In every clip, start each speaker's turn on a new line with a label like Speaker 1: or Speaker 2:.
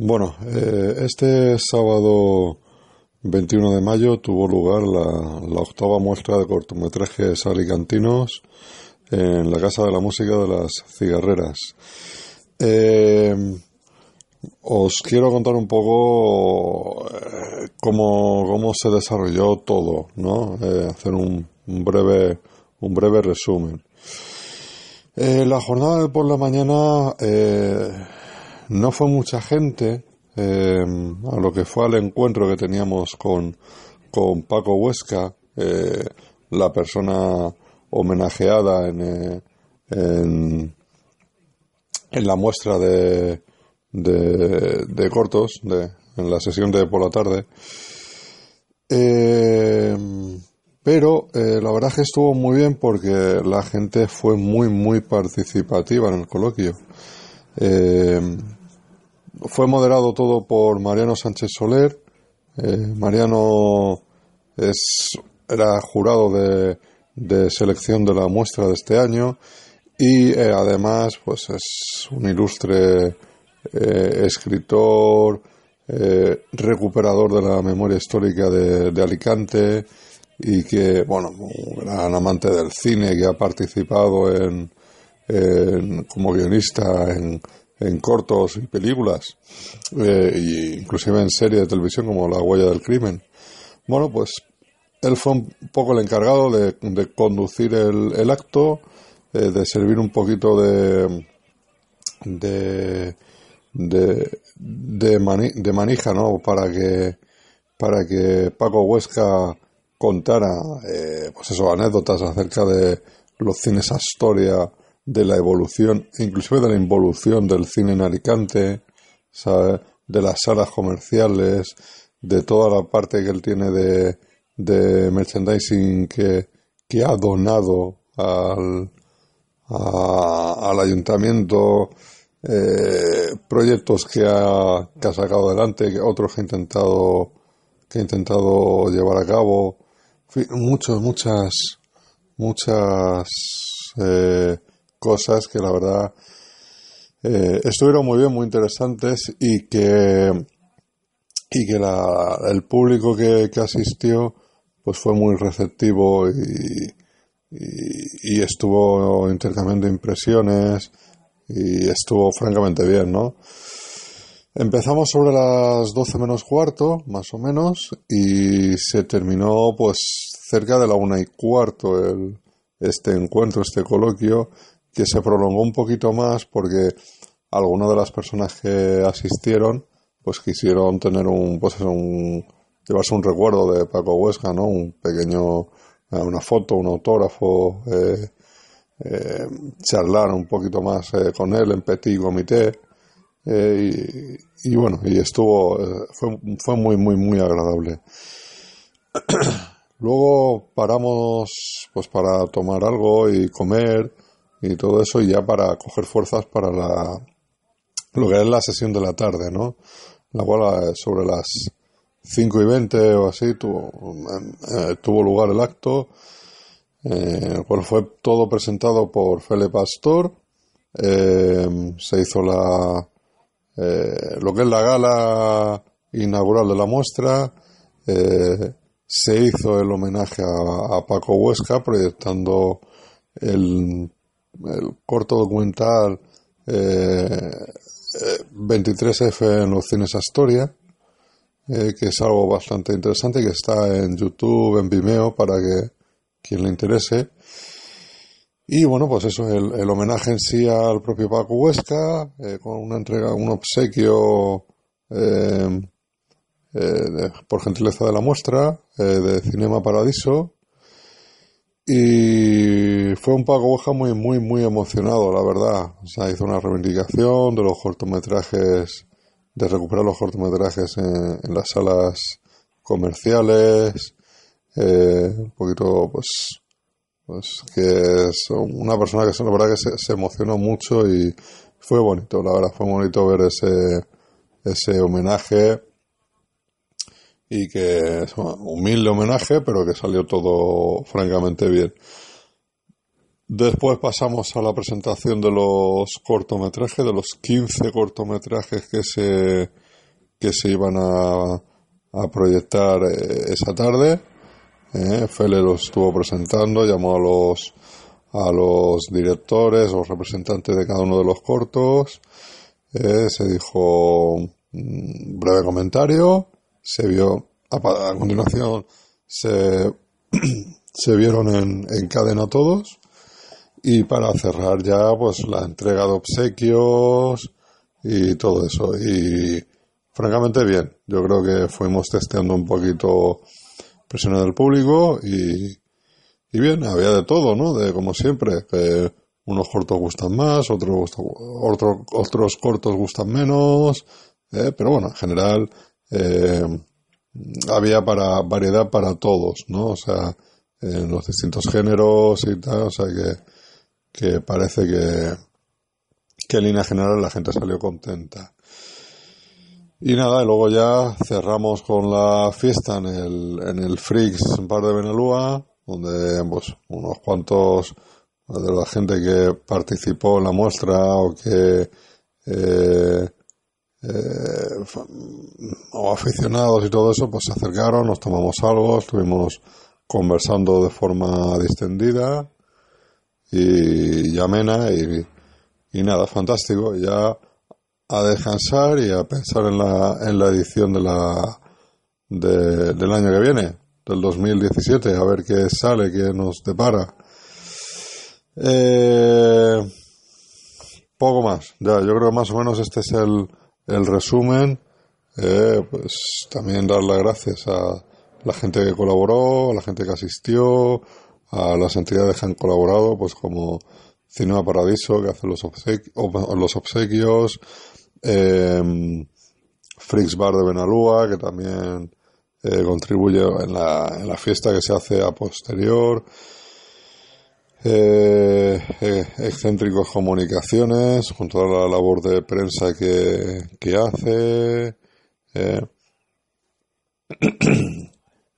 Speaker 1: Bueno, eh, este sábado 21 de mayo tuvo lugar la, octava muestra de cortometrajes alicantinos en la Casa de la Música de las Cigarreras. Eh, os quiero contar un poco eh, cómo, cómo, se desarrolló todo, ¿no? Hacer un, un, breve, un breve resumen. la jornada de por la mañana no fue mucha gente em, a lo que fue al encuentro que teníamos con, con Paco Huesca, eh, la persona homenajeada en, eh, en, en, la muestra de, de, de cortos, de, en la sesión de por la tarde. Eh, pero eh, la verdad es que estuvo muy bien porque la gente fue muy, muy participativa en el coloquio. Eh, fue moderado todo por Mariano Sánchez Soler. Eh, Mariano es, era jurado de, de, selección de la muestra de este año y eh, además pues es un ilustre eh, escritor, recuperador de la memoria histórica de, de, Alicante y que, bueno, un gran amante del cine que ha participado en, en como guionista en en cortos y películas, eh, inclusive en series de televisión como La huella del crimen. Bueno, pues él fue un poco el encargado de, conducir el, el acto, eh, de servir un poquito de de de, de, mani, de, manija, ¿no? Para que para que Paco Huesca contara, eh, pues eso, anécdotas acerca de los cines Astoria, de la evolución, inclusive de la involución del cine en Alicante, de las salas comerciales, de toda la parte que él tiene de, de merchandising que, que ha donado al, a, al ayuntamiento, eh, proyectos que ha, que ha sacado adelante, que otros que ha intentado, que ha intentado llevar a cabo, muchos, muchas, muchas, eh, cosas que la verdad eh, estuvieron muy bien, muy interesantes y que y que la, el público que, asistió pues fue muy receptivo y, y, y, estuvo intercambiando impresiones y estuvo francamente bien, ¿no? Empezamos sobre las 12 menos cuarto, más o menos, y se terminó pues cerca de la una y cuarto el, este encuentro, este coloquio, que se prolongó un poquito más porque algunas de las personas que asistieron pues quisieron tener un pues un llevarse un recuerdo de Paco Huesca no un pequeño eh, una foto un autógrafo eh, eh, charlar un poquito más eh, con él en petit comité eh, y, y, bueno y estuvo eh, fue, fue muy muy muy agradable. Luego paramos pues para tomar algo y comer y todo eso ya para coger fuerzas para la lo que es la sesión de la tarde, ¿no? La cual eh, sobre las 5 y 20 o así tuvo, eh, tuvo lugar el acto, eh, el cual fue todo presentado por Fele Pastor. Eh, se hizo la eh, lo que es la gala inaugural de la muestra. se hizo el homenaje a, a Paco Huesca proyectando el el corto documental eh, 23F en los cines Astoria, eh, que es algo bastante interesante, que está en YouTube, en Vimeo, para que quien le interese. Y bueno, pues eso, el, el homenaje en sí al propio Paco Huesca, eh, con una entrega, un obsequio eh, eh, por gentileza de la muestra, eh, de Cinema Paradiso, y fue un Paco Boja muy, muy, muy emocionado, la verdad. O sea, hizo una reivindicación de los cortometrajes, de recuperar los cortometrajes en, las salas comerciales, eh, un poquito, pues, pues que es una persona que la verdad que se, se, emocionó mucho y fue bonito, la verdad, fue bonito ver ese, ese homenaje y que es un humilde homenaje, pero que salió todo francamente bien. Después pasamos a la presentación de los cortometrajes, de los 15 cortometrajes que se, que se iban a, proyectar eh, esa tarde. Eh, Fele lo estuvo presentando, llamó a los a los directores o representantes de cada uno de los cortos. Eh, se dijo un breve comentario, se vio a, continuación se, se vieron en, en cadena todos. Y para cerrar ya pues la entrega de obsequios y todo eso. Y francamente bien. Yo creo que fuimos testeando un poquito presiones del público y, y bien había de todo no de como siempre que unos cortos gustan más otros otros otros cortos gustan menos eh, pero bueno en general eh, había para variedad para todos no o sea en los distintos géneros y tal o sea que que parece que, que en línea general la gente salió contenta. Y nada, y luego ya cerramos con la fiesta en el, en el Freaks Bar de Benelúa, donde pues, unos cuantos de la gente que participó en la muestra o que eh, eh, o aficionados y todo eso, pues se acercaron, nos tomamos algo, estuvimos conversando de forma distendida y, amena y, y, nada, fantástico. Ya a descansar y a pensar en la, en la edición de la, del año que viene, del 2017, a ver qué sale, qué nos depara. Eh, poco más, ya, yo creo que más o menos este es el, el resumen. Eh, pues también dar las gracias a la gente que colaboró, a la gente que asistió, a las entidades que han colaborado, pues como Cinema Paradiso, que hace los, obsequios, eh, Freaks Bar de Benalúa, que también eh, contribuye en la, en la fiesta que se hace a posterior, eh, eh Excéntricos Comunicaciones, con toda la labor de prensa que, que hace, eh,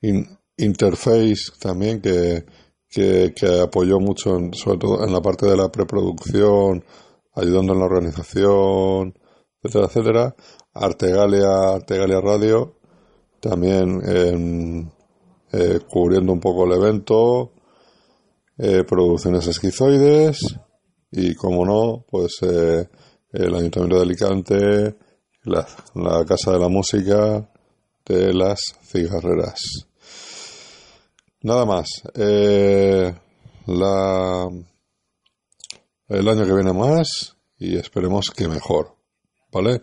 Speaker 1: Interface también, que que, apoyó mucho, sobre todo en la parte de la preproducción, ayudando en la organización, etcétera, etcétera. Artegalia, Artegalia Radio, también eh, cubriendo un poco el evento, eh, producciones esquizoides y, como no, pues eh, el Ayuntamiento de Alicante, la, la Casa de la Música de las Cigarreras. Nada más. Eh, la, el año que viene más y esperemos que mejor. ¿Vale?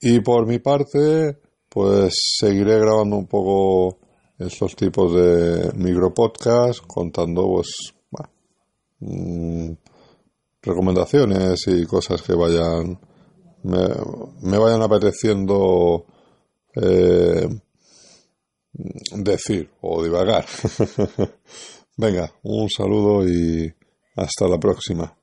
Speaker 1: Y por mi parte, pues seguiré grabando un poco estos tipos de micropodcast contando pues mm, recomendaciones y cosas que vayan me, me vayan apeteciendo eh, decir o divagar. Venga, un saludo y hasta la próxima.